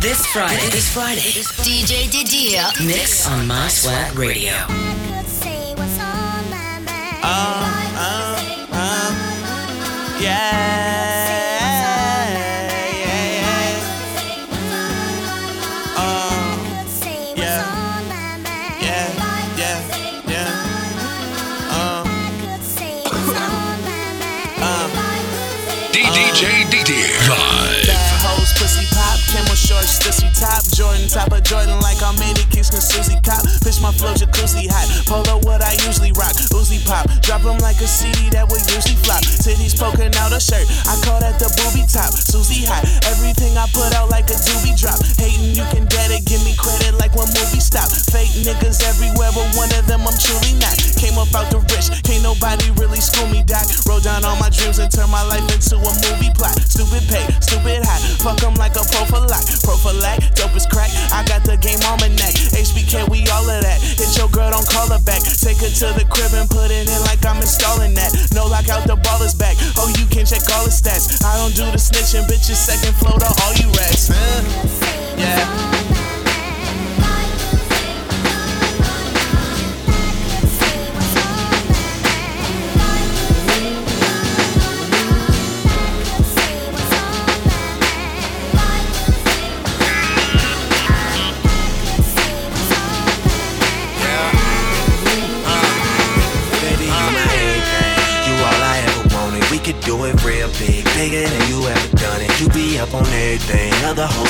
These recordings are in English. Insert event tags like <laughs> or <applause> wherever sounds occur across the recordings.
This Friday. This Friday. DJ Didia. Mix on My Swag Radio. Uh, uh, uh, yeah. Top, Jordan top of Jordan like I'm many can Susie cop. Fish my flow jacuzzi hot, polo what I usually rock, Uzi pop, drop 'em like a CD that would usually flop. Titties poking out a shirt, I call that the booby top. Susie hot, everything I put out like a doobie drop. Hating you can get it, give me credit like when movie stop. Fake niggas everywhere, but one of them I'm truly not. Came up out the rich, can't nobody really school me, doc. Wrote down all my dreams and turned my life into a movie plot. Stupid pay, stupid hot. Fuck them like a prophylact. Prophylact, dope is crack. I got the game on my neck. HBK, we all of that. Hit your girl, don't call her back. Take her to the crib and put it in like I'm installing that. No lockout, the ball is back. Oh, you can check all the stats. I don't do the snitching, bitches. Second floor to all you rats. yeah.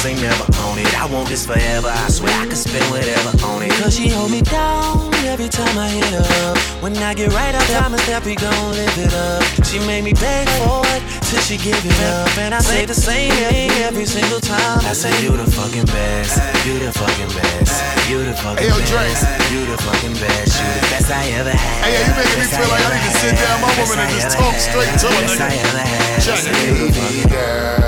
Other hoes ain't never on it. I want this forever, I swear I could spend whatever on it. Cause she hold me down every time I hit her up. When I get right, I promise that we gon' live it up. She made me beg for it till she give it up. And I say the same thing every single time. I say, You the fucking best, you the fucking best, you the fucking hey, yo, best, you the fucking best, you the best I ever had. Hey, yeah, you making me feel like I need to sit down my woman and just talk straight to her, nigga. Baby girl,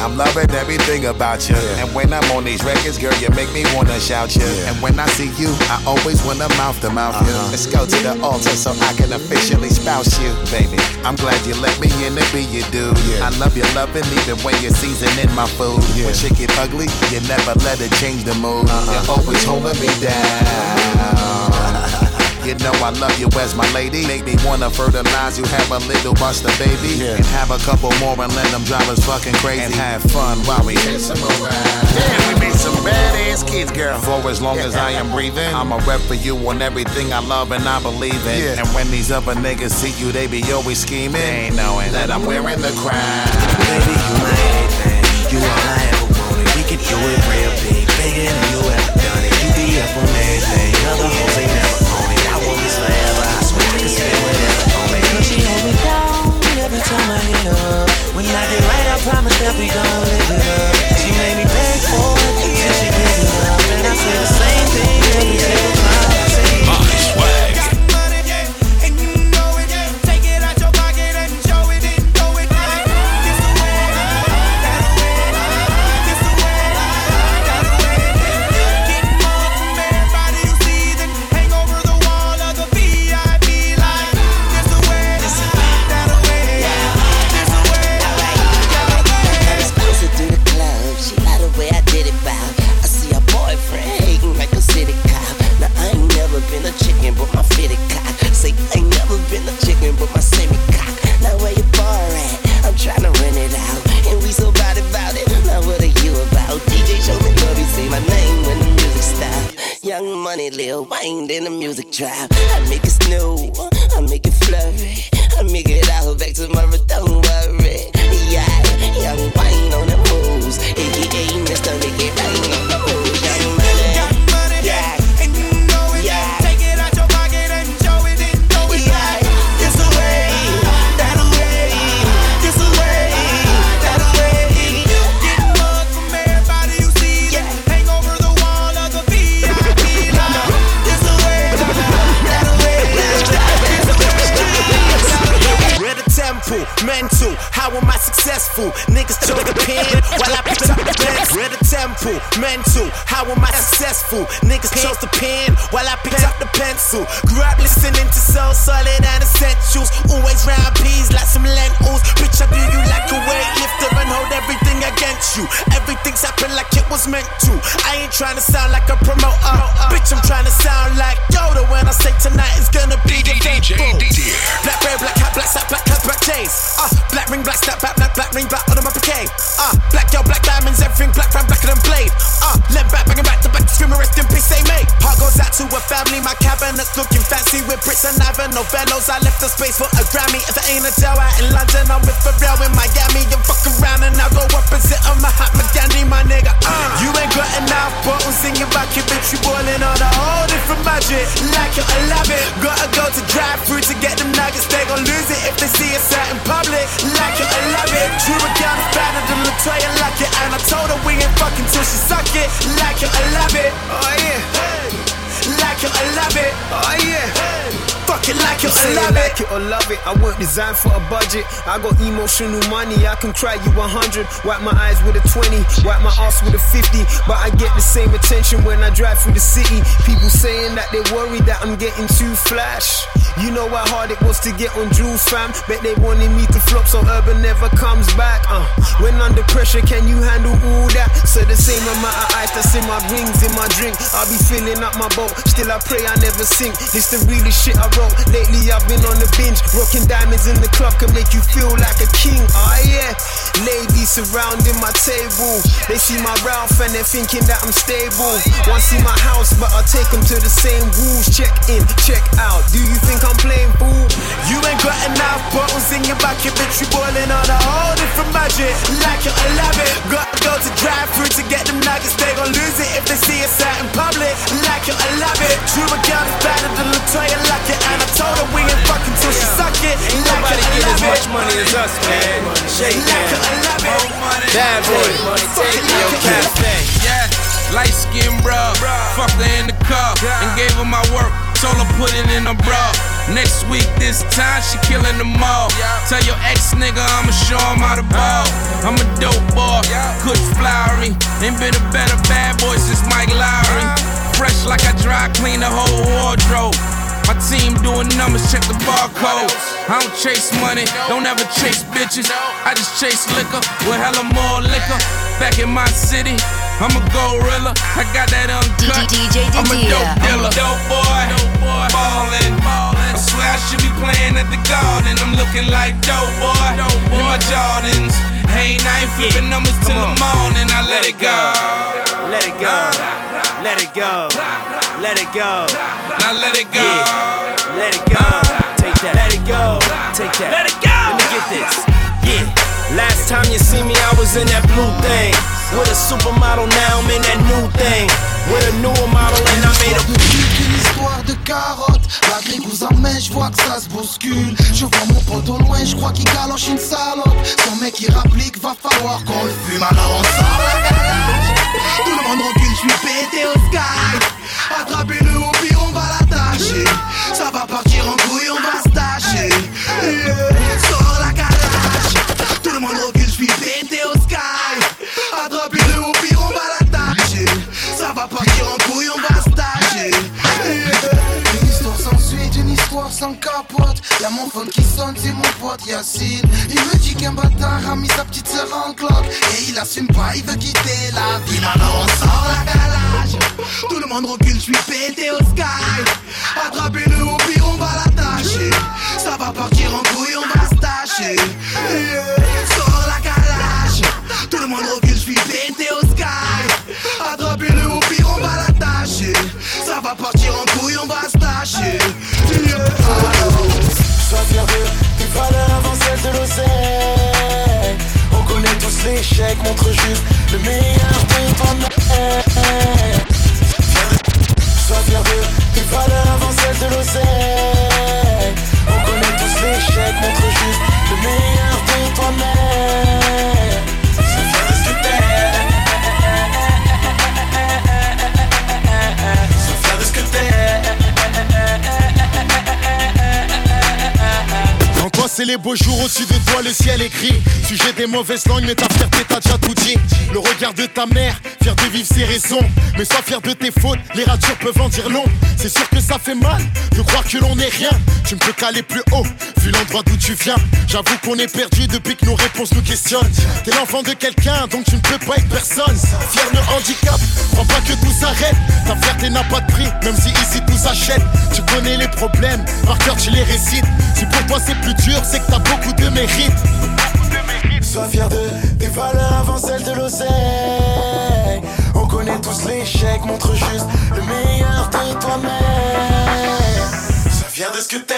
I'm loving everything about you. And when I'm on these records, girl, you make me wanna shout you. And when I see you, I always wanna mouth to mouth you. Uh-huh. Let's go to the altar so I can officially spouse you, baby. I'm glad you let me in to be your dude. I love your loving even when you're seasoning my food. When shit get ugly, you never let it change the mood. Uh-huh. You're always holding me down. You know I love you as my lady. Make me wanna fertilize you, have a little buster baby. And have a couple more and let them drive us fucking crazy. And have fun while we hit some around. Yeah, we made some badass kids, girl. For as long as I am <laughs> breathing, I'm a rep for you on everything I love and I believe in. Yeah. And when these other niggas see you, they be always scheming. They Ain't knowing that I'm wearing the crown. Baby, you my everything. You all I ever wanted. We could do it real big, bigger than you ever done it. You be up on everything. Other hoes ain't time I hit her. When I get right, I promise that we gon' live it up. She made me beg for it till she give it up. And I say the same thing every single I did it, bow. I see her boyfriend hating like a city cop. Now I ain't never been a chicken, but my fitted cock. Say I ain't never been a chicken, but my semi cock. Now where your bar at? I'm trying to rent it out, and we so bad about it. Now what are you about? DJ show me love, say my name when the music stop. Young money, Lil Wayne, in the music trap. I make it snow, I make it flurry, I make it out back tomorrow. Don't worry, yeah. Young Wayne on moves, aka Mr. Make It Rain on the moves. Young money, yeah. Yeah. Yeah. This the way, that the way, this the wall of the VIP. it's the way, that the way. Where the temple, mental, how am I successful? Niggas choke the pen while I pick up the pencil. Where the temple, mental, how am I successful? Niggas chose the pen while I picked up the pencil. Grew up listening to soul, solid and essentials. Always round peas like some lentils. Bitch, I do you like a weightlifter and hold everything against you. Everything's happened like it was meant to. I ain't trying to sound like a promoter. Bitch, I'm trying to sound like Yoda when I say tonight is gonna be DJ eventful. Black bear, black hat, black sack, black hat, black chains. Uh, black ring, black snap, black, black, black ring, black on my bouquet. Uh, black girl, black diamonds, everything black, brown, blacker than blade. Uh, left back, banging back to back, screaming, rest in peace, say mate. Heart goes out to a family, my cabinet looking fancy with bricks and iron, no fellows. I left the space for a Grammy. If it ain't a Joe out in London, I'm with Pharrell in Miami. You fuck around and I'll go opposite of Mahatma Gandhi, my nigga. Uh, you ain't got enough bottles in your bucket, bitch. You boiling on a whole different budget. Like or love. Gotta go to drive through to get them nuggets. They gon' lose it if they see us out in it. True account is better than Latoya like it. And I told her we ain't fucking till she suck it. Like it I love it. Oh yeah. Like it or love it. Oh yeah. Fuck it like it or love you it. like it or love it. I weren't designed for a budget. I got emotional money. I can cry you 100. Wipe my eyes with a 20. Wipe my ass with a 50. But I get the same attention when I drive through the city. People saying that they worry that I'm getting too flash. You know how hard it was to get on Jules fam. Bet they wanted me to flop so urban never comes back. Uh, when under pressure, can you handle all that? So the same amount of ice that's in my rings, in my drink. I'll be filling up my boat. Still I pray I never sink. This the realest shit I wrote. Lately I've been on the binge. Rocking diamonds in the club can make you feel like a king. Ah yeah. Ladies surrounding my table. They see my Ralph and they're thinking that I'm stable. Wanna see my house, but I'll take them to the same rules. Check in, check out. Do you think I'm playing fool? You ain't got enough bottles in your bucket, bitch. You boiling on a whole different budget. Like or love it. Gotta go to drive through to get them nuggets. They gon' lose it if they see us out in public. Like or love it. True account is better than Latoya like it. I told her we ain't fucking till she suck it. Ain't Like nobody get as much money as us, man. Shake it man. or love it. Bad boy. Take me your cafe. Yeah, light skin bruh. Fucked her in the car and gave her my work. Told her put it in her bra. Next week, this time, she killing them all. Tell your ex nigga I'ma show him how to ball. Uh. I'm a dope boy, good flowery. Ain't been a better bad boy since Mike Lowrey. Uh. Fresh like I dry clean the whole wardrobe. My team doing numbers, check the barcode. I don't chase money, don't ever chase bitches. I just chase liquor with hella more liquor. Back in my city, I'm a gorilla. I got that uncut. DJ I'm a dope dealer. Dope boy, ballin'. I swear I should be playing at the garden. I'm looking like dope boy. In my Jordans. Hey, night flipping numbers till the morning. I let it go. Let it go. Let it go. Let it go. Now let it go. Let it go. Take that. Let it go. Take that. Let it go. Let me get this. Yeah. Last time you see me, I was in that blue thing. With a supermodel, now I'm in that new thing. With a newer model, and I made a. histoire de carotte La dégouze en main, je vois que ça se bouscule Je vois mon pote au loin, je crois qu'il galoche une salope Son mec il rapplique, va falloir qu'on le fume Alors on sort la Tout le monde recule, je suis pété au sky Attrapez-le au pire, on va l'attacher. Ça va partir en couille, on va se tâcher. Yeah. Sors la calage Tout le monde recule, je suis 100 capote. Y'a mon phone qui sonne, c'est mon pote Yacine. Il me dit qu'un bâtard a mis sa petite sœur en cloque. Et il assume pas, il veut quitter la ville. Alors on sort la calage. Tout le monde recule, je suis pété au sky. Attrapez-le au pire, on va l'attacher. Ça va partir en couille, on va se tâcher. Yeah. Sors la calage. Tout le monde recule, je suis pété au sky. Attrapez-le au pire, on va l'attacher. Ça va partir en couille, on va se tâcher. Fier d'eux, tes valeurs avant de l'oseille On connaît tous l'échec, montre juste le meilleur de toi-même Sois fier d'eux, tes valeurs avant celles de l'oseille les beaux jours au-dessus de toi, le ciel gris. Sujet des mauvaises langues, mais ta fierté t'a déjà tout dit. Le regard de ta mère, fier de vivre ses raisons. Mais sois fier de tes fautes, les ratures peuvent en dire long. C'est sûr que ça fait mal de croire que l'on est rien. Tu ne peux qu'aller plus haut, vu l'endroit d'où tu viens. J'avoue qu'on est perdu depuis que nos réponses nous questionnent. T'es l'enfant de quelqu'un, donc tu ne peux pas être personne. Fier de handicap, crois pas que tout s'arrête. Ta fierté n'a pas de prix, même si ici tout s'achète. Tu connais les problèmes, par cœur tu les récites. Si pour toi c'est plus dur, c'est que t'as beaucoup de mérite. Sois fier de tes valeurs avant celles de l'oseille. On connaît tous l'échec, montre juste le meilleur de toi-même. Sois fier de ce que t'es.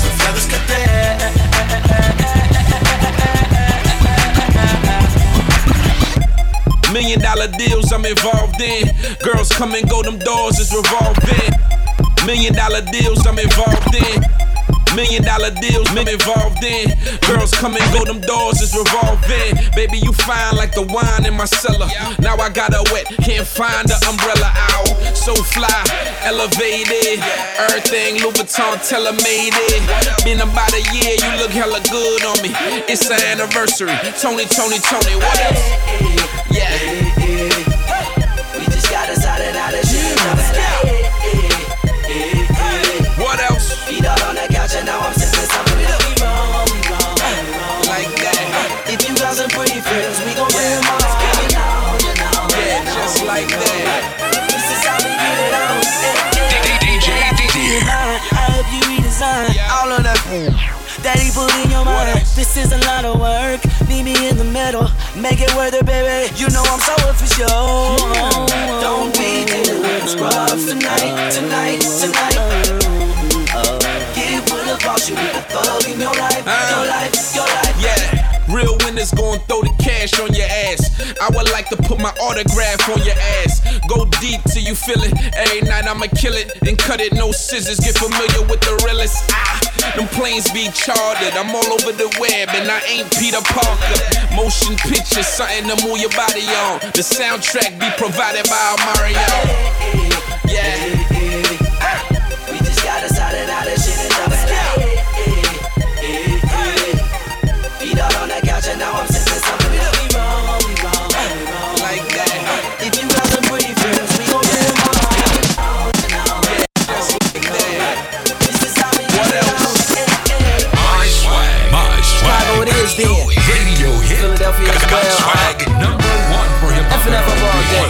Sois fier de ce que Million dollar deals I'm involved in. Girls come and go, them doors is revolving. Million dollar deals I'm involved in. Million dollar deals I'm involved in. Girls come and go, them doors is revolving. Baby, you fine like the wine in my cellar. Now I got a wet, can't find the umbrella out. So fly, elevated. Everything Louis Vuitton, tell made it. Been about a year, you look hella good on me. It's an anniversary. Tony, Tony, Tony, what else? Yeah. Now I'm sensing something that we wrong, we wrong, we wrong. Like that. If you got some pretty friends, we gon' bring them all. You know, you know, Yeah, just like that. This is how we get it on. DJ Didier. I hope you redesign all of that that he put in your mind. This is a lot of work. Meet me in the middle, make it worth it, baby. You know I'm so sure. Don't be doing scrubs tonight, tonight, tonight. Your life, your life, your life. Yeah. Real winners gon' throw the cash on your ass. I would like to put my autograph on your ass. Go deep till you feel it. Every night I'ma kill it and cut it, no scissors. Get familiar with the realest. Ah, them planes be chartered. I'm all over the web and I ain't Peter Parker. Motion pictures, something to move your body on. The soundtrack be provided by Mario. Yeah. Philadelphia as well. swag number one for hop. FNF of all day.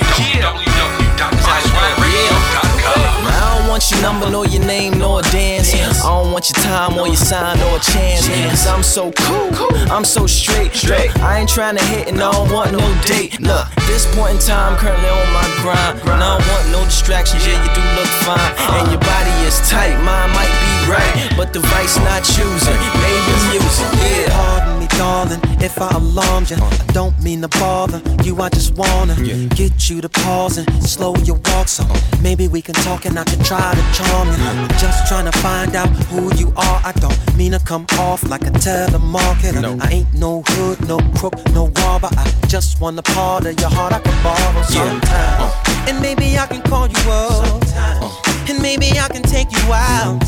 I don't want your number, nor your name, nor a dance. I don't want your time or your sign or a chance. Cause I'm so cool, I'm so straight. Look, I ain't trying to hit and I don't want no date. Look, this point in time, currently on my grind. And I don't want no distractions, yeah, you do look fine. And your body is tight, mine might be right. But the vice not choosing, maybe music, yeah. Darling, if I alarmed you. I don't mean to bother you. I just wanna get you to pause and slow your walk. So maybe we can talk and I can try to charm you. I'm just trying to find out who you are. I don't mean to come off like a telemarketer. I ain't no hood, no crook, no robber. I just want a part of your heart I can borrow sometime. Uh. And maybe I can call you up. And maybe I can take you out.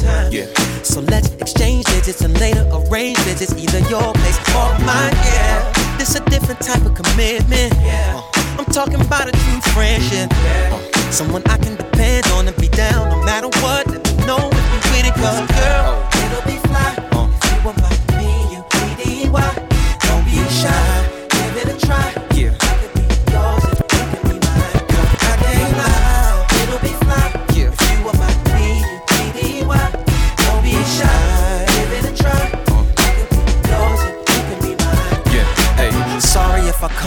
So let's exchange digits and later arrange visits, either your place or mine. Yeah, this a different type of commitment. Uh, I'm talking about a true friendship. Uh, someone I can depend on and be down no matter what. Let me know if you with it, cause girl,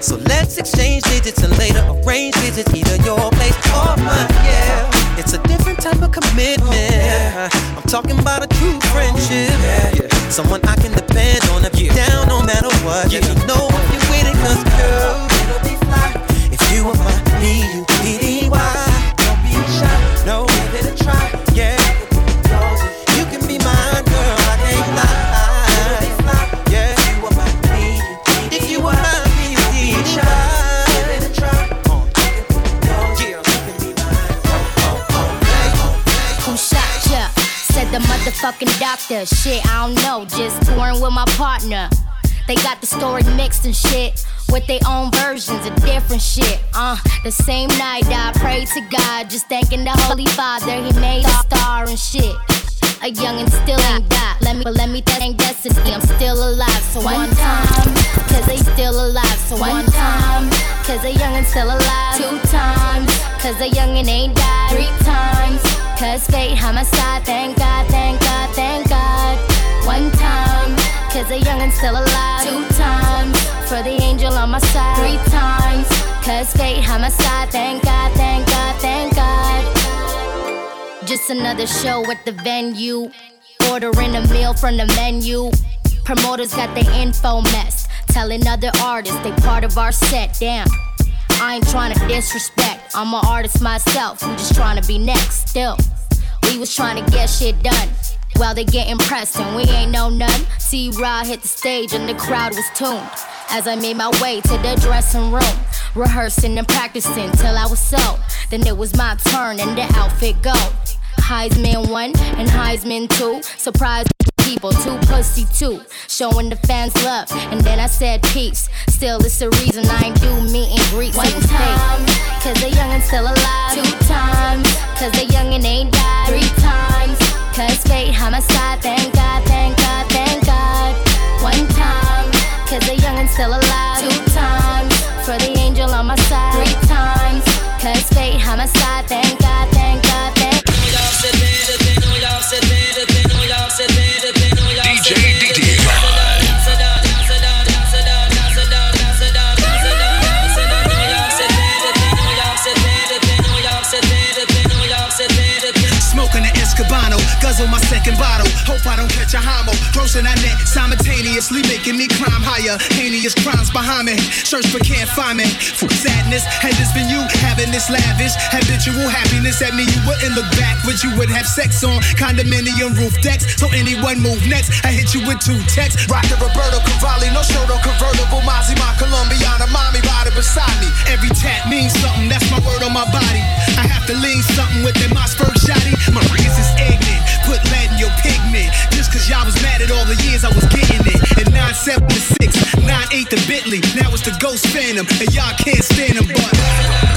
So let's exchange digits and later arrange visits either your place or mine. Yeah, it's a different type of commitment. I'm talking about a true friendship. Someone I can depend on if you down no matter what. Let me know if you're with it, cause girl, it'll be fly. If you were my B.U.P.D.Y. fucking doctor. Shit, I don't know, just touring with my partner. They got the story mixed and shit with their own versions of different shit. Uh, the same night I prayed to God, just thanking the Holy Father, He made a star and shit. A youngin' still ain't died. Let me, but let me thank destiny. I'm still alive. So one time, cause they still alive. So one time, cause a youngin' still alive. Two times, cause a youngin' ain't died. Three times, cause fate on my side. Thank God, thank God, thank God. One time, cause a youngin' still alive. Two times, for the angel on my side. Three times, cause fate on my side. Thank God, thank God, thank God. Just another show at the venue. Ordering a meal from the menu. Promoters got the info messed. Telling other artists they part of our set. Damn. I ain't trying to disrespect. I'm an artist myself. We just trying to be next. Still, we was trying to get shit done. Well, they get impressed and we ain't know none. See Rod hit the stage and the crowd was tuned. As I made my way to the dressing room, rehearsing and practicing till I was so. Then it was my turn and the outfit go. Heisman one and Heisman two. Surprise people, two pussy two. Showing the fans love. And then I said peace. Still, it's the reason I ain't do meet and greets. One time, cause the youngin' still alive. Two times, cause the youngin' ain't died. Three times, cause fate on my side. Thank God, thank God, thank God. One time, cause the youngin' still alive. Two times, for the angel on my side. Three times, cause fate on my side. Thank a homo. Grossing that net simultaneously, making me climb higher. Heinous crimes behind me. Search but can't find me. For sadness, had this been you having this lavish, habitual happiness at me, you wouldn't look back. Would you would have sex on condominium roof decks? So anyone move next, I hit you with two texts. Rock the Roberto Cavalli, no show, no convertible. Mozzie, my Colombiana, mommy, body beside me. Every tat means something, that's my word on my body. I have to lean something with that my spurt shotty. My is ignorant, put lead in your pigment. Just cause y'all was mad at all the years I was getting it. And 976, 98 the Bentley, now it's the Ghost Phantom. And y'all can't stand them, but.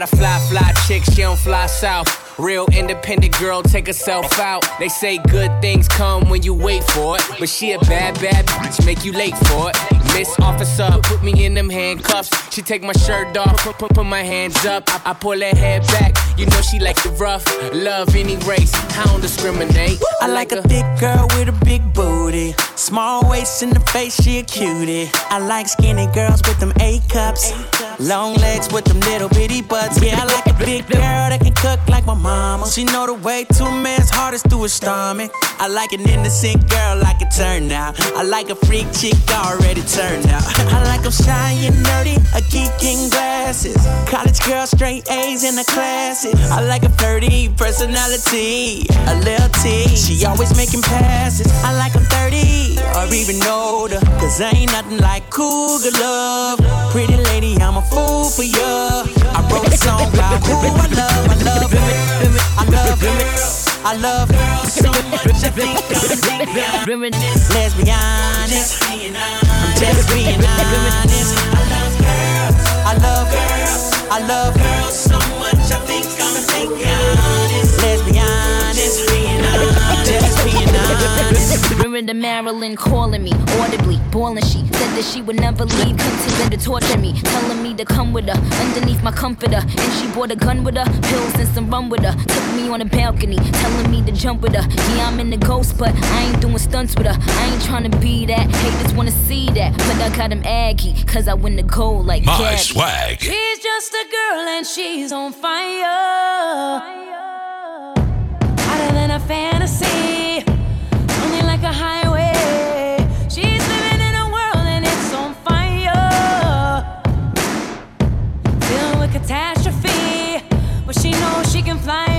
Got a fly, fly chick, she don't fly south. Real independent girl, take herself out. They say good things come when you wait for it. But she a bad, bad bitch, make you late for it. Miss Officer, put me in them handcuffs. She take my shirt off, put, put, put my hands up. I, I pull her hair back. You know she like the rough. Love any race, I don't discriminate. I like a thick girl with a big booty. Small waist in the face, she a cutie. I like skinny girls with them A cups. Long legs with them little bitty butts. Yeah, I like a big girl that can cook like my mama. She know the way to a man's heart is through his stomach. I like an innocent girl like it turned out. I like a freak chick already turned out. <laughs> I like them shy and nerdy, a geek in glasses. College girl, straight A's in the classes. I like a flirty personality, a little T. She always making passes. I like them 30 or even older. Cause ain't nothing like cougar love. Pretty lady, I'm a fool for ya. I wrote a song about who I love. I love. I love. I love girls so much. I think I'm reminisce. Let's be honest. I'm just being honest. I love girls. I love girls. I love girls so much. Let's be honest. Being honest. Just being honest. <laughs> Remember Marilyn calling me audibly, boiling. She said that she would never leave, continue to torture me, telling me to come with her underneath my comforter. And she brought a gun with her, pills and some rum with her. Took me on a balcony, telling me to jump with her. Yeah, I'm in the ghost, but I ain't doing stunts with her. I ain't trying to be that. Haters wanna see that, but I got him aggy, cause I win the gold like My Gabby. swag. She's just a girl and she's on fire. Hotter than a fantasy, lonely like a highway. She's living in a world and it's on fire. Dealing with catastrophe, but she knows she can fly.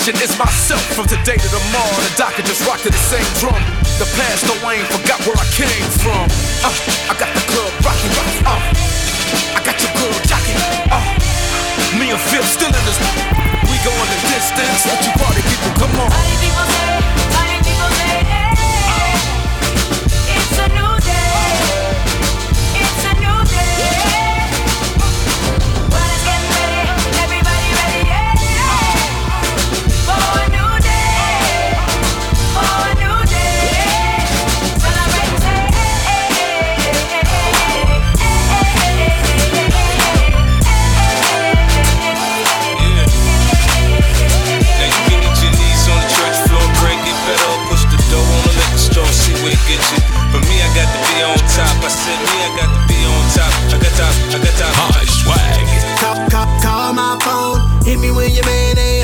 Competition is myself. From today to tomorrow, top. I said me, I got to be on top. I got top, I got top. High swag. Call, call, call my phone. Hit me when your man ain't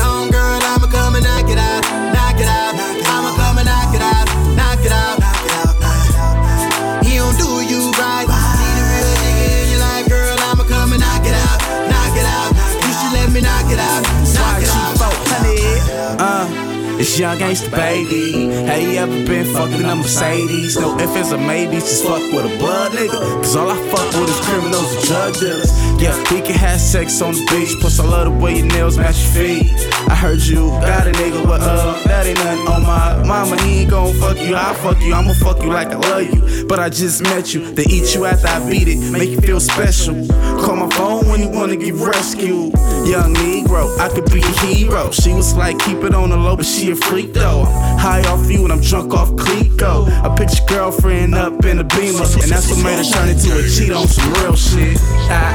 young gangsta baby. Have you ever been fucking a Mercedes? No if it's a maybe, just fuck with a blood nigga. Cause all I fuck with is criminals and drug dealers. Yeah, we can have sex on the beach. Plus, I love the way your nails match your feet. I heard you got a nigga, but uh, that ain't nothing on my mama. He ain't gon' fuck you, I'll fuck you. I'ma fuck you like I love you. But I just met you. They eat you after I beat it, make you feel special. Call my phone when you wanna get rescued. Young Negro, I could be a hero. She was like, keep it on the low, but she a freak though. I'm high off you and I'm drunk off Clicquot. I picked your girlfriend up in a beamer, and that's what made her turn into a cheat on some real shit.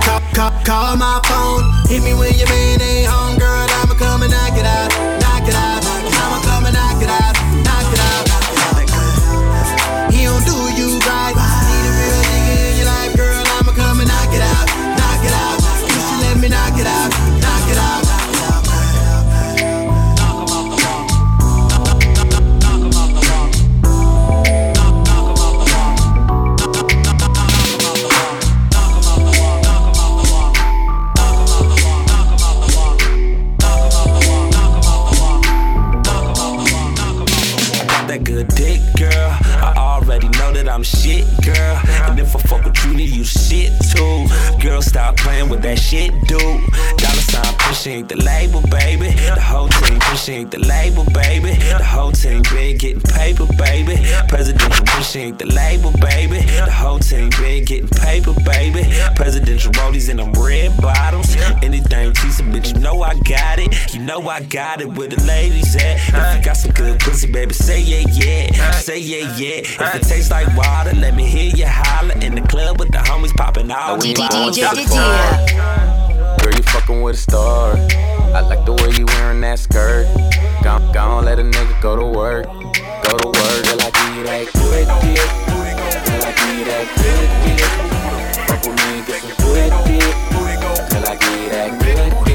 Call, call, call my phone. Hit me when your man ain't home, girl. Knock it out, that shit, dude. Pushing the label, baby. The whole team pushing the label, baby. The whole team been getting paper, baby. Presidential pushing the label, baby. The whole team been getting paper, baby. Presidential rollies in them red bottoms. Anything cheesy, bitch, you know I got it. You know I got it where the ladies at. If you got some good pussy, baby, say yeah, yeah. Say yeah, yeah. If it tastes like water, let me hear you holler. In the club with the homies popping all we Girl, you fucking with a star. I like the way you wearing that skirt. Gon' gon' let a nigga go to work. Go to work, girl, I give that good dick. Girl, I give that good dick. Fuck with me get some good dick. Girl, I give that good dick.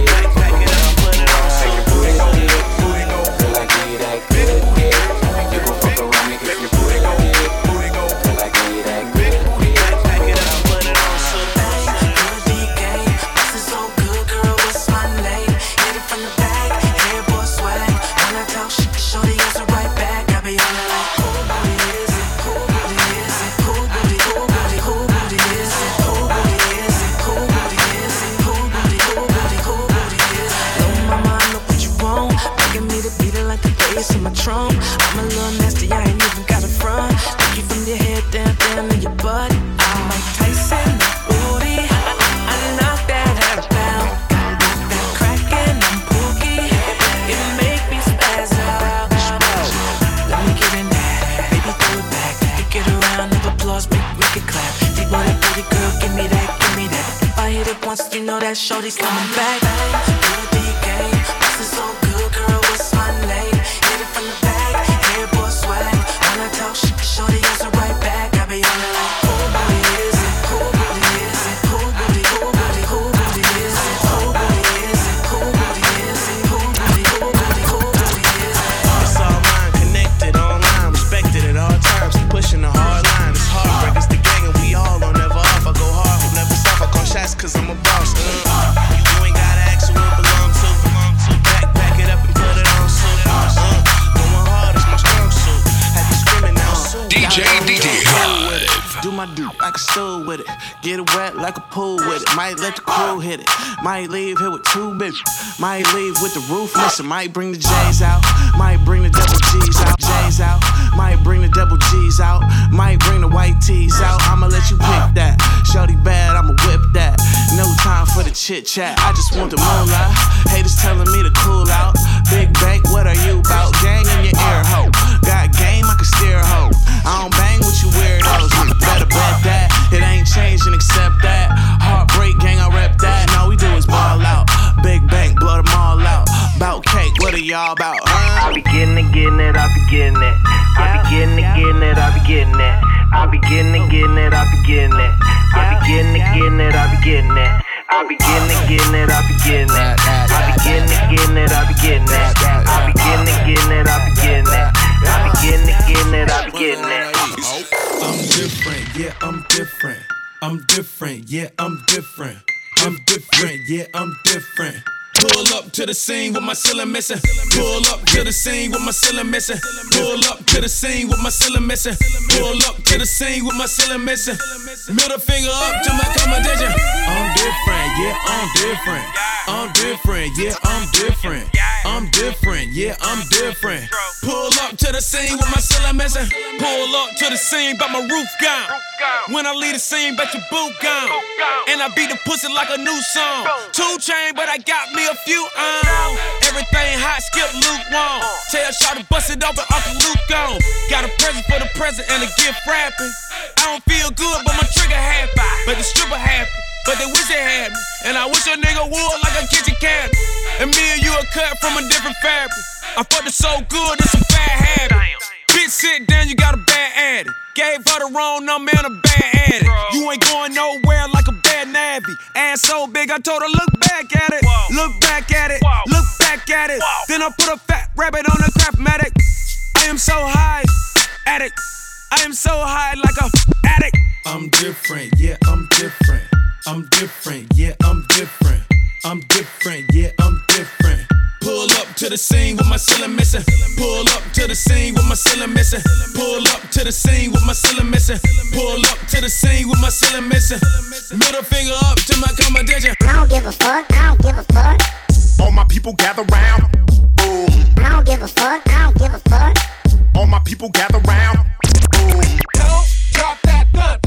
Shorty's coming back. It. Might leave here with two bitches. Might leave with the roof missing. Might bring the J's out. Might bring the double G's out. J's out. Might bring the double G's out. Might bring the white tees out. I'ma let you pick that. Shorty bad, I'ma whip that. No time for the chit chat. I just want the moonlight. Haters telling me to cool out. Big bank, what are you about? Gang in your ear, ho. Got game, I can steer, ho. I don't bang with you weirdos. Better bet that it ain't changing except that. Heartbreak gang, I rep that. All we do is ball out. Big bank, blow them all out. Bout cake, what are y'all about? Huh? I be getting it, getting it, I be getting it. I be getting it, getting it, I be getting it. I be getting it, getting it, I be getting it. I be getting it, getting it, I be getting it. I be getting it, getting it, I be getting it. I be getting it, getting it, I be getting it. I be getting it, getting it, I be getting it. I be getting it, getting it, I be getting it. I'm different, yeah, I'm different. I'm different, yeah, I'm different. I'm different, yeah, I'm different. Pull up to the scene with my ceiling missing. Pull up to the scene with my ceiling missing. Pull up to the scene with my ceiling missing. Pull up to the scene with my ceiling missing. Middle finger up to my competition. I'm different, yeah, I'm different. I'm different, yeah, I'm different. I'm different, yeah, I'm different. Pull up to the scene with my ceiling missing. Pull up to the scene, but my roof gone. When I leave the scene, bet your boot gone. And I beat the pussy like a new song. Two chain, but I got me a few on. Everything hot, skip lukewarm. Tell Shot to bust it open, Uncle Luke gone. Got a present for the present and a gift wrapping. I don't feel good, but my trigger happy. But the stripper happy. But they wish they had me. And I wish a nigga would like a kitchen cabinet. And me and you are cut from a different fabric. I fucked it so good, it's a bad habit. Bitch, sit down, you got a bad addict. Gave her the wrong number and a bad addict. You ain't going nowhere like a bad nabby. Ass so big, I told her, look back at it. Look back at it. Look back at it. Then I put a fat rabbit on a craftmatic. I am so high, addict. I am so high like a addict. I'm different, yeah, I'm different. I'm different, yeah, I'm different. I'm different, yeah, I'm different. Pull up to the scene with my ceiling missing. Pull up to the scene with my ceiling missing. Pull up to the scene with my ceiling missing. Pull up to the scene with my ceiling missing. Middle finger up to my competition. I don't give a fuck, I don't give a fuck. All my people gather round. Boom. I don't give a fuck, I don't give a fuck. All my people gather round. Boom. Don't drop that thud,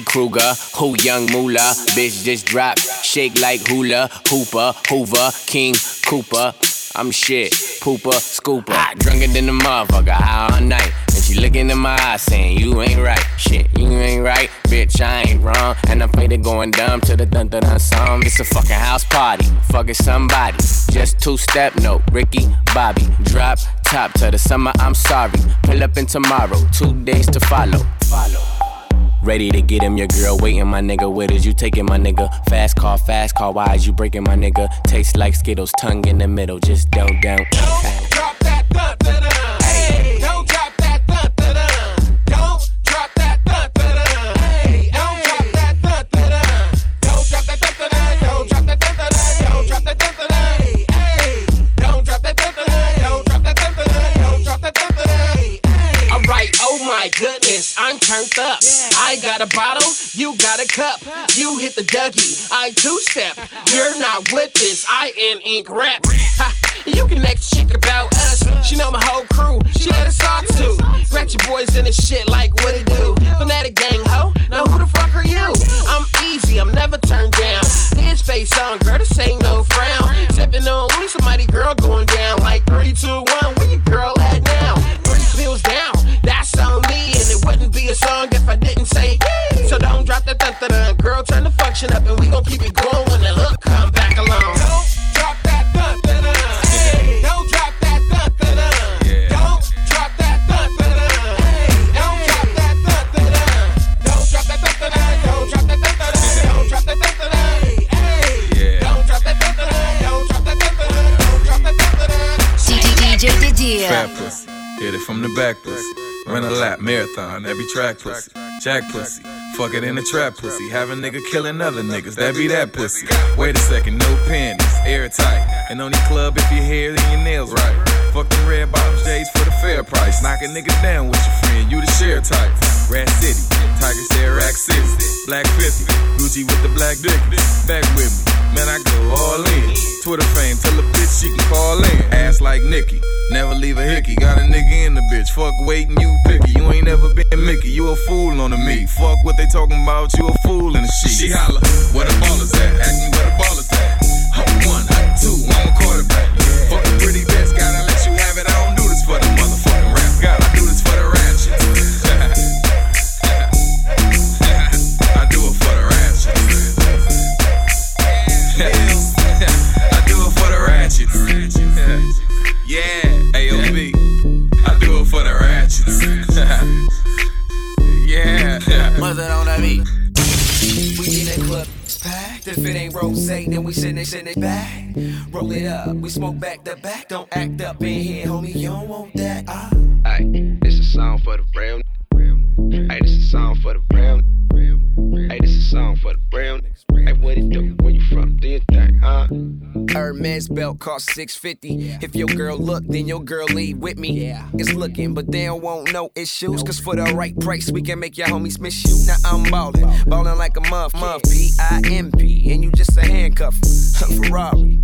Kruger, who young moolah, bitch just drop, shake like hula, hooper, hoover, king, Cooper. I'm shit, pooper, scooper, drunker than the motherfucker, all night. And she looking in my eyes saying, You ain't right, shit, you ain't right, bitch, I ain't wrong. And I'm faded going dumb to the dun dun dun song. It's a fucking house party, fucking somebody. Just two step no, Ricky, Bobby, drop top to the summer, I'm sorry. Pull up in tomorrow, two days to follow. Follow. Ready to get him, your girl waiting, my nigga. Where is you taking, my nigga? Fast car, fast car, why is you breaking, my nigga? Tastes like Skittles, tongue in the middle, just don't, don't. don't Drop that thud, da, da. I'm turned up. I got a bottle, you got a cup. You hit the Dougie, I two step. <laughs> You're not with this, I am ink rap. Ha, you can next chick about us. She know my whole crew, she let us talk to. Ratchet boys in the shit like what it do. Fanatic gang ho, now who the fuck are you? I'm easy, I'm never turned down. His face on, girl, this ain't no frown. Sipping on me, somebody girl going down like three, two, one. Where your after the girl, turn the function up, and we gon' keep it going when the hook come back along. It from the back. Run a lap, marathon, every track pussy. Jack pussy, fuck it in the trap pussy. Have a nigga killing other niggas, that be that pussy. Wait a second, no panties, airtight. And only club if your hair and your nails right. Fuck red bottoms J's for the fair price. Knock a nigga down with your friend, you the share type. Rat City, Tiger Stare, Rack City. Black 50, Gucci with the black dick. Back with me, man, I go all in. Twitter fame, tell a bitch she can call in. Ass like Nicki, never leave a hickey. Got a nigga in the bitch, fuck waiting, you picky. You ain't never been Mickey, you a fool on the me. Fuck what they talking about, you a fool in the sheet. She holla, where the ballers at? Ask it up, we smoke back to back. Don't act up in here, homie. You don't want that. Ah. Hey, this a song for the real. Hey, this is a song for the real. Hey, this is a song for the real. Hey, what it do? Hermes belt cost 650. If your girl look, then your girl leave with me. Yeah. It's looking, but they don't want no issues. Cause for the right price, we can make your homies miss you. Now I'm ballin', ballin' like a muff, muff, P-I-M-P. And you just a handcuff. <laughs> Ferrari.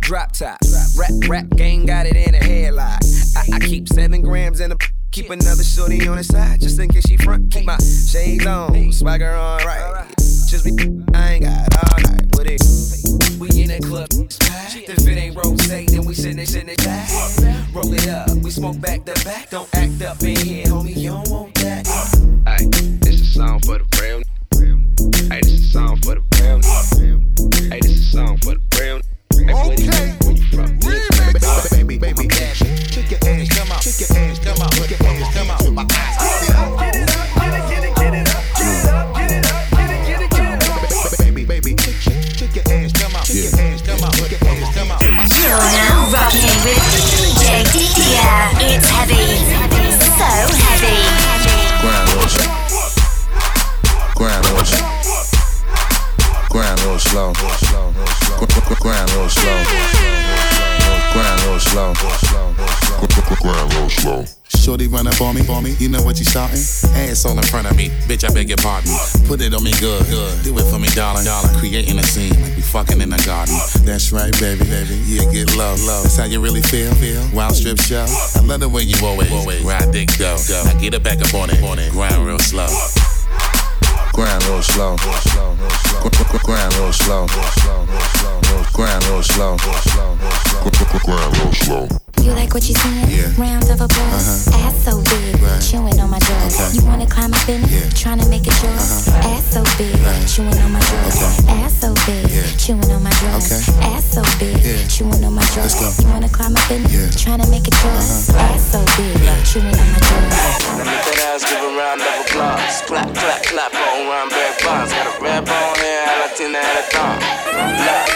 Drop top. Rap, rap gang got it in a headlock. I, I keep seven grams in a. Keep another shorty on the side, just in case she front. Keep my shades on, swagger on right. Just be, I ain't got all night with it. We in that club. If it ain't rose, then we send it, send it back. Roll it up, we smoke back to back. Don't act up in here, homie, you don't want that. Hey, this a song for the on me. What you starting? Ass all in front of me, bitch. I beg your pardon. Put it on me good, good. Do it for me, darling, darling. Creating a scene like we fucking in the garden. That's right, baby, baby. Yeah, get low, low. That's how you really feel, feel. Wild strip show. I love the way you always, always ride dick go, go. Now get it back up on it, on it. Grind real slow. Grind a little slow. Gr- gr- gr- Grind a little slow. Grind a little slow. Gr- gr- gr- Grind a little slow. You like what you seeing? Yeah. Rounds of applause. Uh-huh. Ass so big, Right. chewing on my drugs. Okay. You wanna climb up in it? Yeah. Trying to make it yours. Uh-huh. Ass so big, Right. chewing on my drugs. Okay. Ass so big, Yeah. chewing on my drugs. Okay. Ass so big, Yeah. chewing on my drugs. Let's go. You wanna climb up in it? Yeah. Trying to make it yours. Uh-huh. Ass so big, chewing on my drugs. Let me that ass give a round of applause. Clap, clap, clap on round back bonds. Got a red bone here, a Latina had a thong. Look,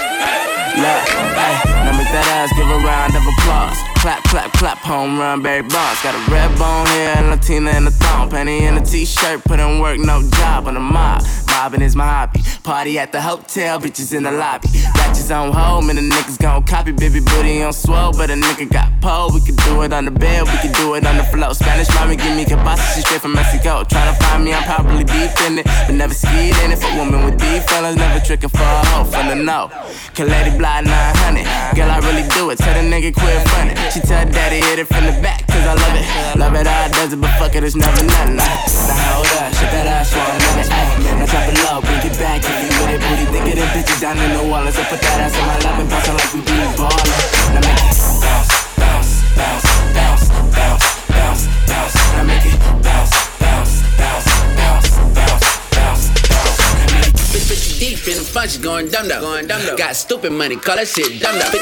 look, hey. Now make that ass give a round of applause. Clap, clap, clap, home run, Barry Bonds. Got a red bone here, Latina in the thong. Penny in a t-shirt, put in work, no job on the mob. Mobbing is my hobby. Party at the hotel, bitches in the lobby. Ratchets on home, and the niggas gon' copy. Baby booty on swole, but a nigga got pole. We can do it on the bed, we can do it on the floor. Spanish mommy give me cabasa, she straight from Mexico. Tryna find me, I'm probably deep in it, but never skied in it. For women with deep feelings, never tricking for a hoe from the know. Kaladi Bly 900, girl, I really do it. Tell the nigga quit running. She tell daddy hit it from the back, cause I love it. Love it, I does it, but fuck it, it's never nothing. Now hold up, shake that ass for a minute. Now drop it low, bring it back, if you with it, booty, think of them bitches down in the wallet. So put that ass in my lap and bounce like we be ballin'. Now make it bounce, bounce, bounce, bounce, bounce, bounce, bounce. Now make it bounce, Deep in the function, going dumb dumb. Going dumb dumb. Got stupid money, call that shit dumb dumb. Deep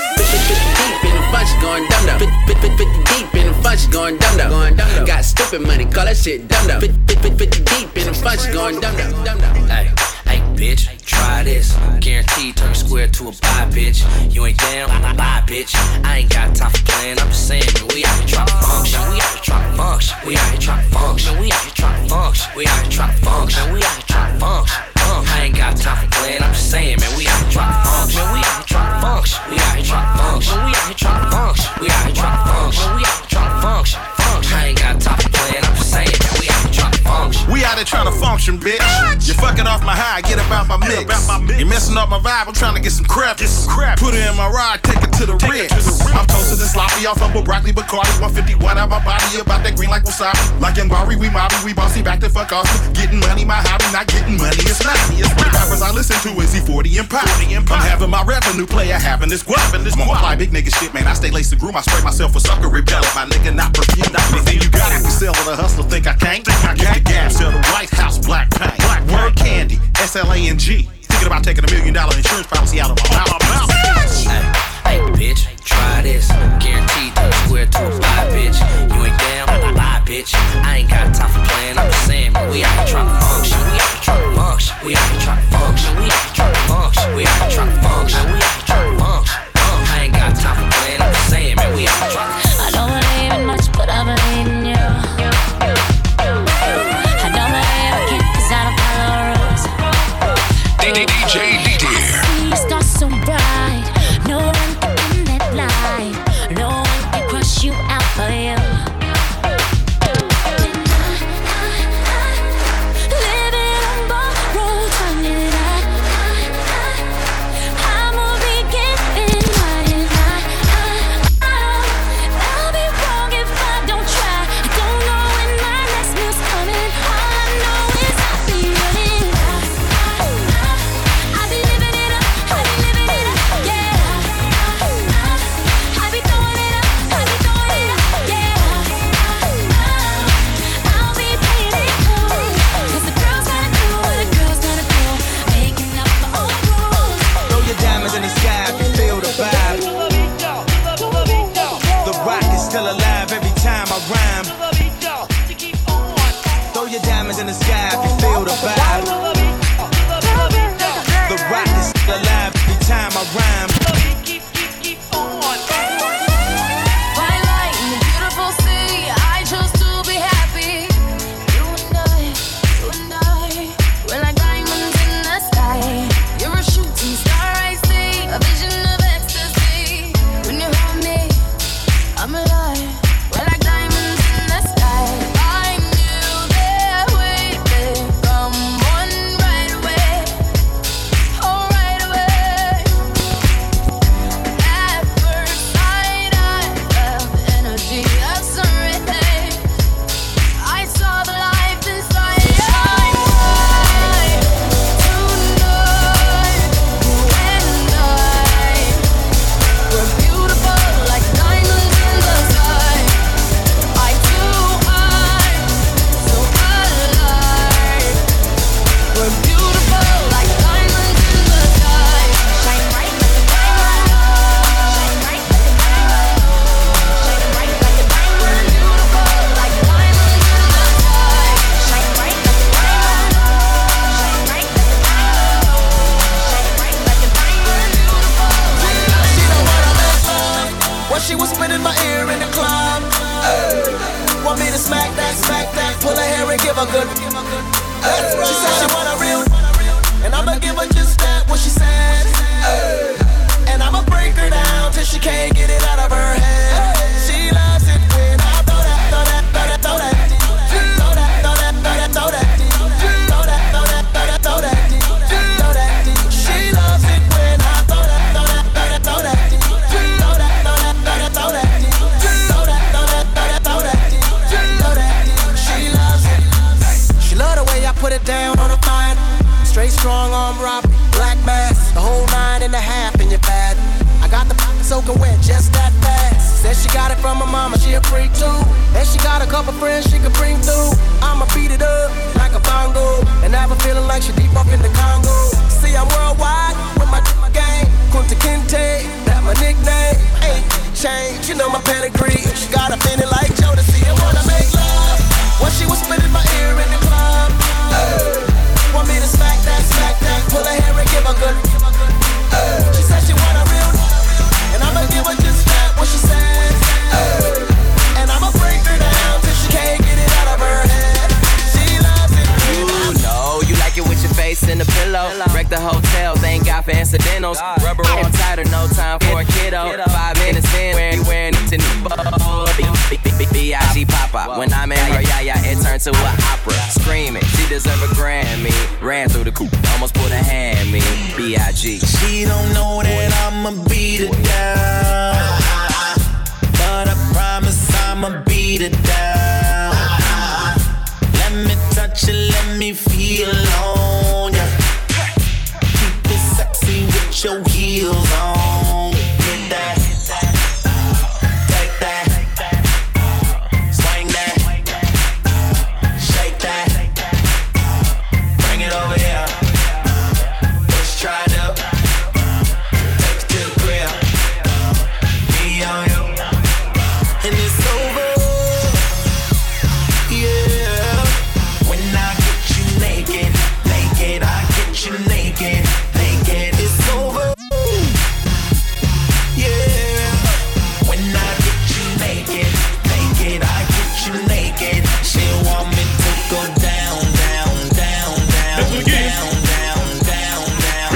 in the function, going dumb dumb. Deep in the function, going dumb dumb. Going dumb dumb. Got stupid money, call that shit dumb dumb. Deep in the function, going dumb dumb. Hey, hey, bitch, try this. Guaranteed, turn square to a pie, bitch. You ain't down, bye, bitch. I ain't got time for playing. I'm just saying, we out here trying to function. We out here trying to function. We out here trying to function. We out here trying to function. We out here trying to function. We out here trying to function. I ain't got time for playing. I'm just saying, man, we out here trying to function. Man, we out here trying to function. We out here trying to function. We out here trying to function. We out here trying to function. We out here trying to function. I ain't got time for we out here trying to function, bitch. You're fucking off my high, get about my mix. You're messing up my vibe, I'm trying to get some crap. Put it in my ride, take it to the red. I'm toasted and sloppy, off of a broccoli, Bacardi, 151 out my body, about that green like wasabi. Like in Bari, we mobby, we bossy, back to fuck off. Getting money, my hobby, not getting money, it's not me. It's the rappers I listen to is he 40 and pop. I'm having my revenue player having this guap. I'm on fly big nigga shit, man. I stay laced and groom, I spray myself with sucker repellent. My nigga, not perfume, not anything you got. If you sell with a hustler, think I can't? Think I can't? sell the White House black paint. Black word candy, S L A N G. Thinking about taking a million dollar insurance policy out of my mouth. Hey, hey, bitch, try this. Guaranteed to square to a five, bitch. You ain't down, buy, bitch. I ain't got time for playing. I'm we. We out here trying to function. We out here trying to function. We out here trying to function. We out here trying to function. We out here trying to function. couple friends she could bring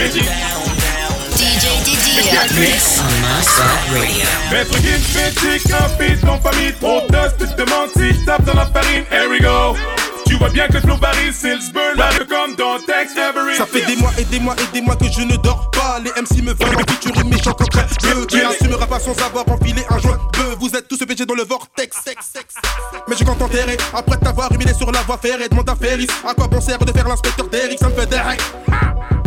down. DJ Didier. Mix on Radio. Maître Gims, ton famille, trop d'os, tu te demandes si je tape dans la farine, here we go. Tu vois bien que le flow varie, c'est le spur, là, comme dans Tex Avery. Ça fait des mois et des mois et des mois que je ne dors pas. Les MC me veulent en featuring méchant comme très peu. Qui assumera pas sans savoir enfiler un joint de. Vous êtes tous péchés dans le vortex. Mais je compte enterrer après t'avoir humilié sur la voie ferrée. Demande à Félix à quoi bon sert de faire l'inspecteur d'Eric, ça me fait des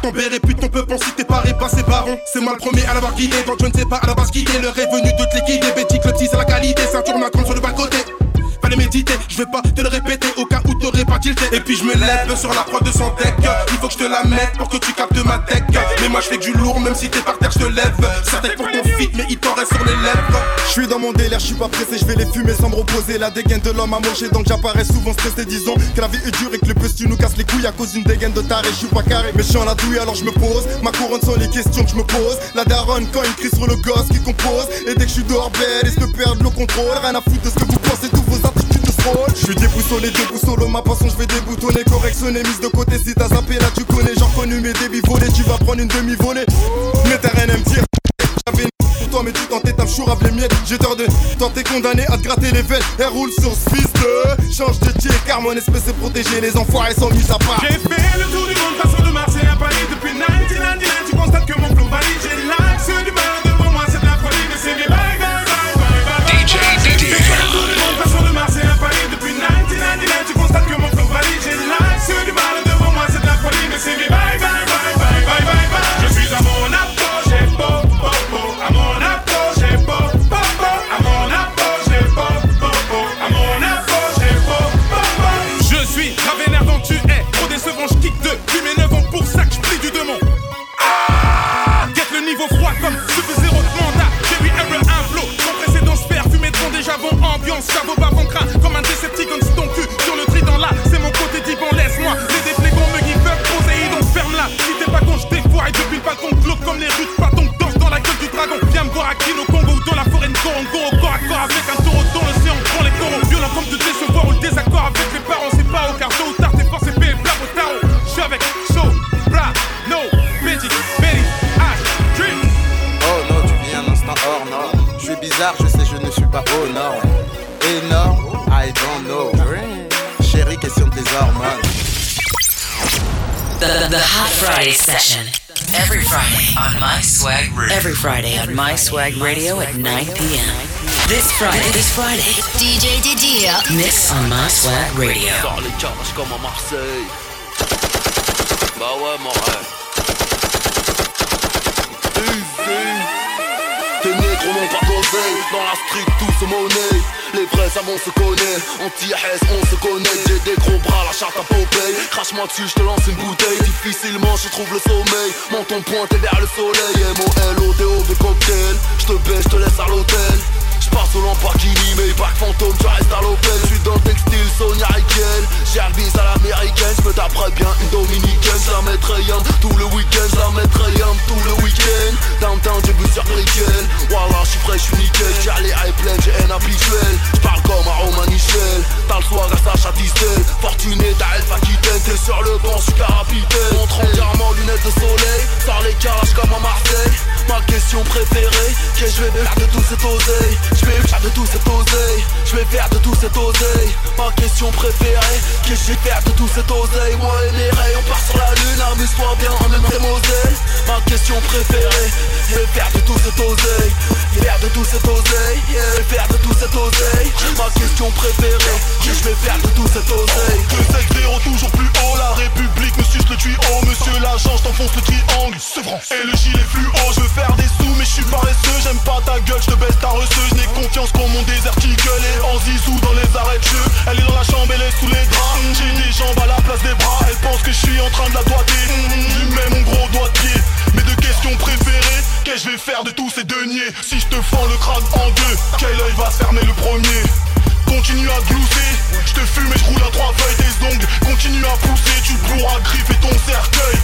ton béret, puis ton peu pense si t'es pas repassé baron. C'est moi le premier à l'avoir guidé, donc je ne sais pas à la base. L'heure est venue de te liquider. Bétique, le petit, c'est la qualité. Ceinture macron sur le bas-côté. Méditer, je vais pas te le répéter au cas où t'aurais pas tilté. Et puis je me lève sur la prod de son tech. Il faut que je te la mette pour que tu captes ma tech. Mais moi je fais du lourd, même si t'es par terre, je te lève. Certaines pour ton fit, mais il t'en reste sur les lèvres. Je suis dans mon délire, je suis pas pressé, je vais les fumer sans me reposer. La dégaine de l'homme a mangé, donc j'apparais souvent stressé. Disons que la vie est dure et que le tu nous casse les couilles à cause d'une dégaine de taré. Je suis pas carré, mais je suis en la douille, alors je me pose. Ma couronne sont les questions que je me pose. La daronne quand il crie sur le gosse qui compose. Et dès que je suis dehors, belle, est-ce que perdre le contrôle Rien à foutre de ce que vous pensez, tous vos attitudes fraude. Je suis déboussolé, déboussole, ma passion, je vais déboutonner. Correctionner, mise de côté, si t'as zappé là, tu connais. J'en connu mes débits volés, tu vas prendre une demi-volée. Mais t'as rien à me dire. J'avais une pour toi, mais tu tentais ta chourave les miettes. J'ai tort de tenter condamné à te gratter les veines. Elle roule sur ce fils de. Change de tir, car mon espèce est protégée. Les enfoirés sont mis à part. J'ai fait le tour du monde, passant de Marseille à Paris depuis 1999. My Swag Radio at 9 p.m. This Friday, this Friday, DJ Didier mix on My Swag Radio. Dans les comme à Marseille. Bah ouais, mon rêve. Tes négros n'ont pas d'oseille Dans la street tout se monnaie Les vrais savants se connaissent. Anti-S on se connaît. J'ai des gros bras la charte à Popeye Crache-moi dessus je te lance une bouteille. Difficilement je trouve le sommeil. Menton pointé vers le soleil. M-O-L-O-D-O-V cocktail Je te baisse je te laisse à l'hôtel. J'passe au Lamborghini, mais back fantôme, tu restes à l'Opel J'suis dans le textile, Sonia Riquel J'arrive à l'américaine, je me taperais bien une dominicaine, ça mettrait yum Tout le week-end, ça mettrait yum Tout le week-end, downtown, j'ai vu sur Brickell Voilà, je suis frais, je suis nickel. J'ai les high plaines, j'ai un habituel. J'parle comme à Romain Michel T'as le soir, à Sacha Distel Fortuné, t'as Elfa Kitten T'es sur le banc, je suis capitaine. Montre en lunettes de soleil. Sors les calages comme à Marseille. Ma question préférée Qu'est-ce que je vais faire de tout cet oseille faire de tout cet oseille Moi et mes rayons on part sur la lune Amuse-toi bien en même temps oseille. Ma question préférée vais faire de tout cet oseille. Faire de tout cet oseille. Faire de tout cet oseille. Ma question préférée je vais faire de tout cet oseille. Que 7-0 toujours plus haut La République me suce le tuyau Monsieur l'agent je t'enfonce le triangle C'est vrai. Et le gilet fluo Je veux faire des sous mais je suis paresseux J'aime pas ta gueule je te baisse ta reçue Je n'ai confiance qu'en mon déserticle Et en zizou dans les arrêts de jeu. Elle est dans la chambre elle est sous les draps. J'ai des jambes à en train de la doigter Lui mets mon gros doigt de pied. Mes deux questions préférées Qu'est-ce que je vais faire de tous ces deniers Si je te fends le crâne en deux Quel œil va se fermer le premier Continue à glousser, je te fume et je roule à trois feuilles tes ongles. Continue à pousser, tu pourras griffer ton cercueil.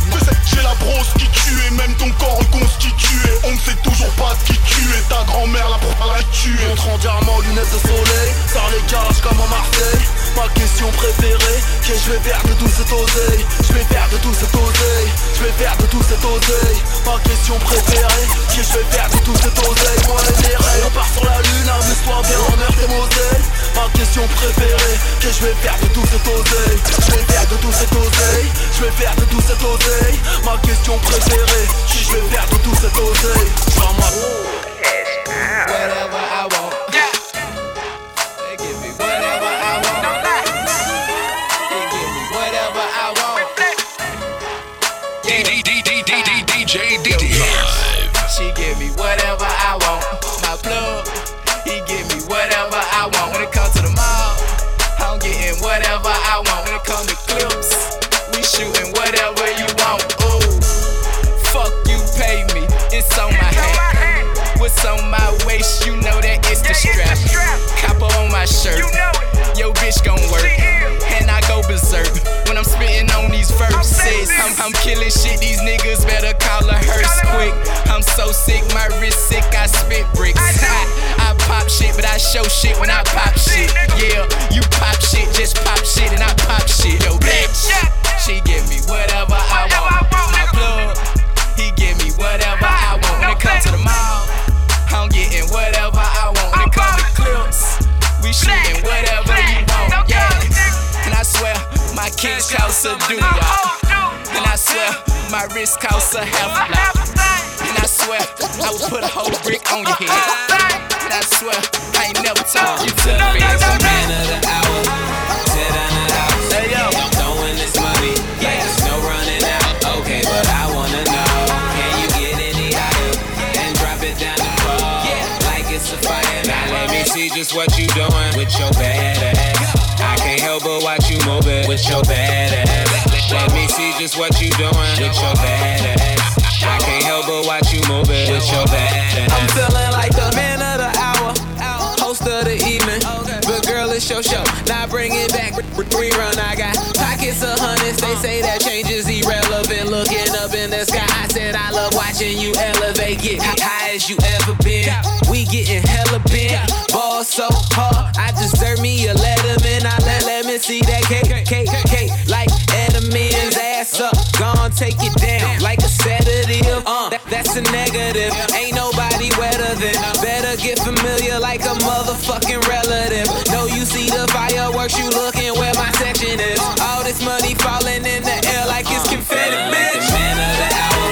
J'ai la brosse qui tue et même ton corps reconstitué. On ne sait toujours pas qui tu es, ta grand-mère la pour la tuer. Montre en diamant, lunettes de soleil. Sors les cages comme à Marseille Ma question préférée. Que je vais faire de tout cet oseille. Je vais faire de tout cet oseille. Je vais faire de tout cet oseille. Ma question préférée. Que je vais faire de tout cet oseille. Moi mes rêves On part sur la lune, amuse-toi bien en heure tes Moselle Ma question préférée. Que je vais faire de tout cet oseille. Je vais faire de tout cet oseille. Je vais faire de tout cet oseille. Ma question préférée. Que je vais faire de tout cet oseille I want. When it comes to the mall, I'm getting whatever I want. When it comes to clips, we shooting whatever you want. Ooh, fuck you, pay me. It's on my hand. What's on my waist? You know that it's the strap. Copper on my shirt. Yo, bitch gon' work. And I go berserk when I'm spitting on these verses. I'm, I'm killing shit. These niggas better call a hearse quick. I'm so sick, my wrist sick. I spit bricks. I, pop shit, but I show shit when I pop shit. Yeah, you pop shit, just pop shit, and I pop shit. Yo, bitch, she give me whatever I want. My plug, he give me whatever I want. When it comes to the mall, I'm getting whatever I want. When it comes to clips, we shooting whatever you want. Yeah, and I swear my kicks cost a do y'all. And I swear my wrist costs a half. And I swear I would put a whole brick on your head. And I swear I ain't never told uh, you to be the man of the hour. Sit down the house. Hey yo, throwing this money. Like there's no running out. Okay, but I wanna know. Can you get any higher? And drop it down the floor. Like it's a fire. Now let me see just what you doing with your bad ass. I can't help but watch you move it with your bad ass. Let me see just what you doing with your bad ass. I can't help but watch you move it with your bad ass. I'm feeling like the man it's your show. Now bring it back. Rerun, I got pockets of hundreds. They say that change is irrelevant. Looking up in the sky, I said I love watching you elevate. Get high as you ever been. We getting hella bent. Ball so hard, I deserve me a letterman. I let let me see that cake, cake, cake. Like Edelman's ass up, gon' take it down like a sedative. Uh, that- that's a negative. Ain't nobody wetter than. Better get familiar like a motherfucking relative. Fireworks, you looking where my section is. All this money falling in the air like it's confetti, bitch. man of the hour,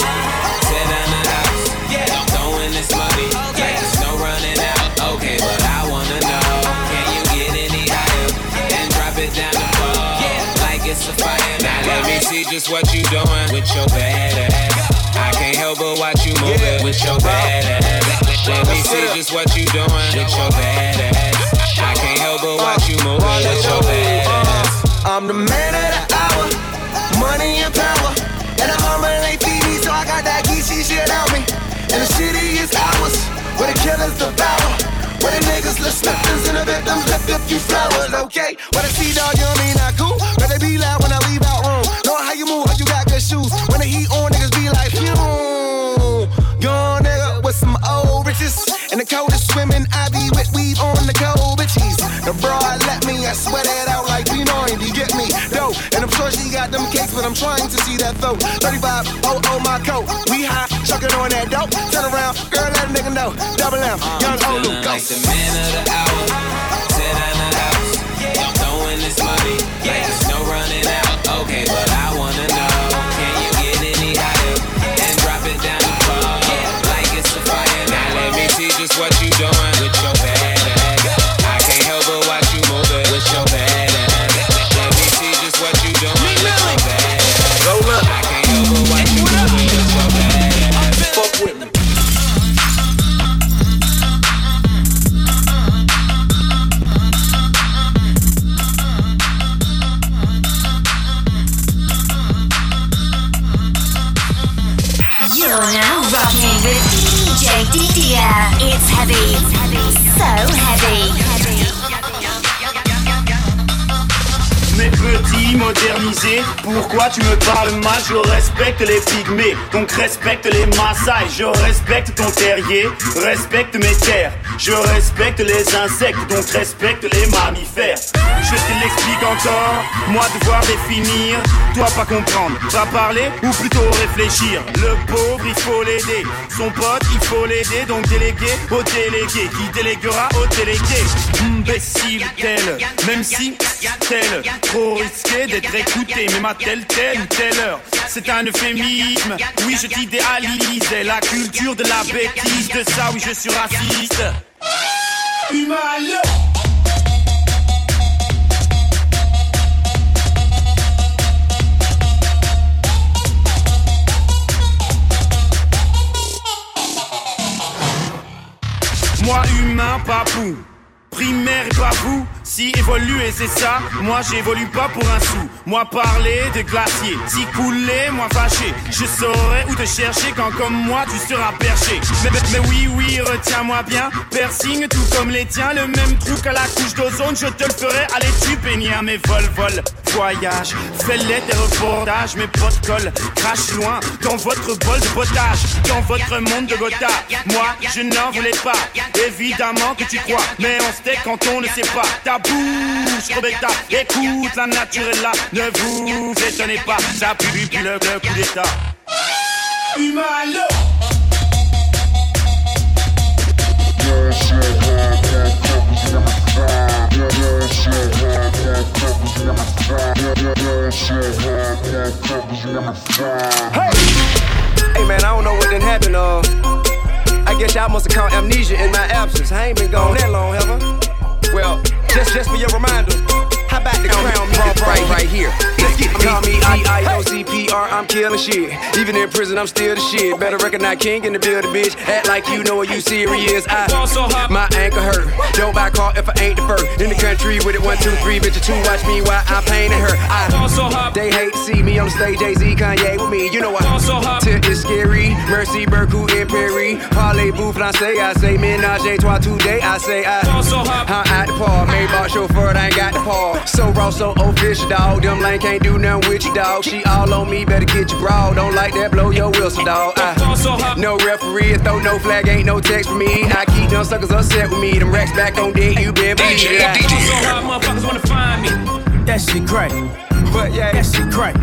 sit down the house. Yeah, I'm throwing this money like there's no running out. Okay, but I wanna know, can you get any higher and drop it down the floor like it's a fire? Now let me see just what you doing with your bad ass. I can't help but watch you move it with your bad ass. Let me see just what you doing with your bad killers devour. Where the niggas left slippers and the victims a few flowers, okay? Where the sea dog, you know me not cool. Better be loud when I leave out room. Know how you move, how you got good shoes. When the heat on, niggas be like, hmm, phew. Young nigga with some old riches. And the coldest swimming, I be with weave on the cold bitches. The broad let me, I sweat it out like P90, get me dope. And I'm sure she got them cakes, but I'm trying to see that throat. 35, oh, oh, my coat. We high, chucking on that dope. Turn around, girl, condo, double M, young Olu. Go. Like the man of the hour, ten out the house. I'm throwing this money. Like DJ Didier. It's heavy. So heavy. Mais petit, modernisé, pourquoi tu me parles mal? Je respecte les pygmées, donc respecte les Maasai Je respecte ton terrier, respecte mes terres Je respecte les insectes, donc respecte les mammifères Je te l'explique encore, moi devoir définir Toi pas comprendre, pas parler ou plutôt réfléchir. Le pauvre il faut l'aider, son pote il faut l'aider. Donc délégué au délégué, qui déléguera au délégué? Imbécile tel, même si tel Trop risqué d'être écouté, même à telle, telle ou telle heure. C'est un euphémisme, oui, je t'idéalisais. La culture de la bêtise. De ça, oui, je suis raciste. Humain, Moi, humain, papou. Primaire pas si évoluer c'est ça, moi j'évolue pas pour un sou. Moi parler de glacier, si couler, moi fâché. Je saurais où te chercher quand comme moi tu seras perché. Mais, mais- oui, oui, retiens-moi bien. Piercing tout comme les tiens, le même trou qu'à la couche d'ozone, je te le ferai. Allez, tu peigner à mes vol, vol, voyage. Fais-les des reportages, mes potes collent, crache loin dans votre bol de potage, dans votre monde de gotha. Moi, je n'en voulais pas, évidemment que tu crois, mais on se tait quand on ne sait pas. Bouche, Rebecca, écoute, la nature est là, ne vous étonnez pas, ça pue puis le, le coup d'état. Humain, allô Hey man, I don't know what done happened. Uh, I guess y'all must have caught amnesia in my absence. I ain't been gone that long, have I? Well, just just for your reminder, how about the crown me right right here? Let's get Call me D-I-O-C-P-R, I'm killing shit. Even in prison, I'm still the shit. Better recognize king in the building, bitch. Act like you know what you serious. I, my ankle hurt. Don't buy car if I ain't the first. In the country with it, one, two, three, bitch, two, watch me while I'm painting her. I, they hate to see me on the stage, Jay-Z, Kanye with me. You know I, Tip is scary. Mercy, Berku, and Perry. Parlez-vous français, I say ménage à trois today. I say I, I'm at the park. Maybach chauffeur, I ain't got the paw. So raw, so official, dog. Them lane can't do nothing with you, dog. She all on me, better get your broad. Don't like that, blow your whistle, dog. I, no referee, throw no flag, ain't no text for me. I keep them suckers upset with me. Them racks back on deck, you been believe it. I- So hard motherfuckers wanna find me. That shit crack. But yeah, that shit crack.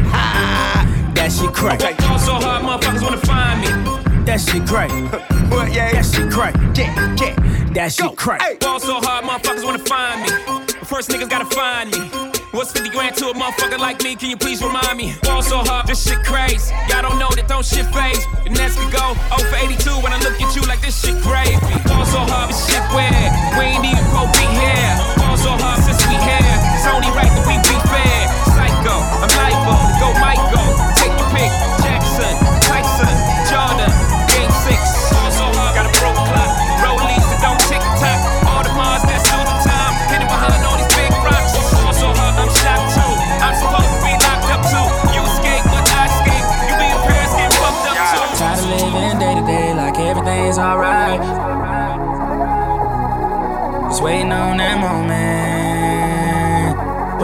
That shit crack. Okay. So hard motherfuckers wanna find me. That shit crack. <laughs> But yeah, that shit crack. Yeah, yeah. That shit crack. Ball so hard motherfuckers wanna find me. First niggas gotta find me. What's 50 grand to a motherfucker like me? Can you please remind me? Ball so hard, this shit crazy. Y'all don't know that don't shit phase. The next we go 0 for 82 when I look at you like this shit gravy. Ball so hard, this shit weird. We ain't even pro be here. Ball so hard since we here. It's only right that we be fair. Psycho, I'm lipo, go Michael. Take your pick.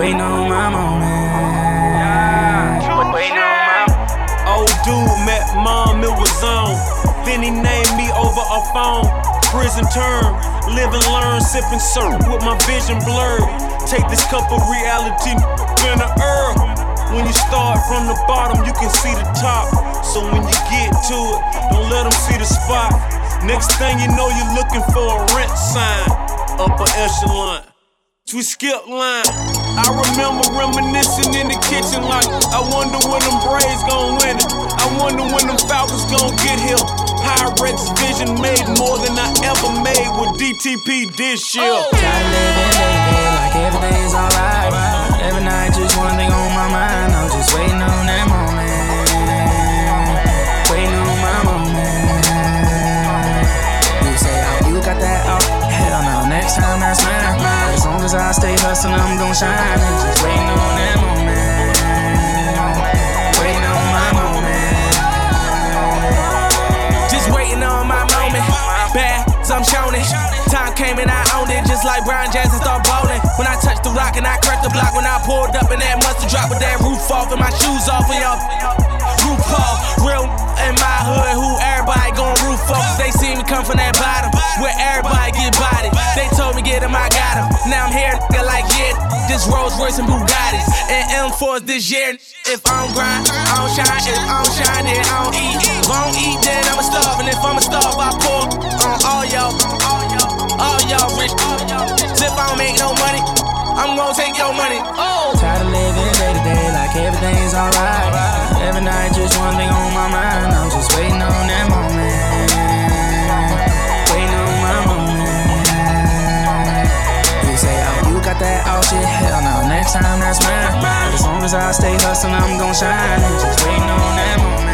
Waiting on my moment. Waiting on my Old dude met mom, it was on. Then he named me over a phone. Prison term, live and learn, sipping syrup with my vision blurred. Take this cup of reality in the earth. When you start from the bottom, you can see the top. So when you get to it, don't let them see the spot. Next thing you know, you're looking for a rent sign. Upper echelon. We skip line. I remember reminiscing in the kitchen like, I wonder when them Braves gon' win it. I wonder when them Falcons gon' get here. Pyrex vision made more than I ever made with DTP this year. Try in day to day like everything's alright. Every night, just one thing on my mind. I'm just waiting on that moment. Next time, that's mine. As long as I stay hustling, I'm gon' shine. Just waiting on that moment. Waiting on my moment. Just waiting on my moment. It. Time came and I owned it, just like Brian I start bowling. When I touched the rock and I cracked the block, when I pulled up and that mustard drop with that roof off and my shoes off and y'all. Off, real in my hood, who everybody gon' roof off. They see me come from that bottom, where everybody get bodied. They told me get him, I got him. Now I'm here, nigga, like yeah, this Rolls Royce and Bugattis and M4s this year. If I don't grind, I don't shine. If I don't shine, I don't eat. Take your money. Oh. Tired of living day to day like everything's alright. Every night, just one thing on my mind. I'm just waiting on that moment. Waiting on my moment. You say, oh, you got that oh shit. Hell no, next time that's mine. As long as I stay hustling, I'm gon' shine. Just waiting on that moment.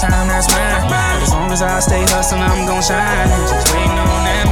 Time that's mine. As long as I stay hustling, I'm gon' shine. Just waiting on that.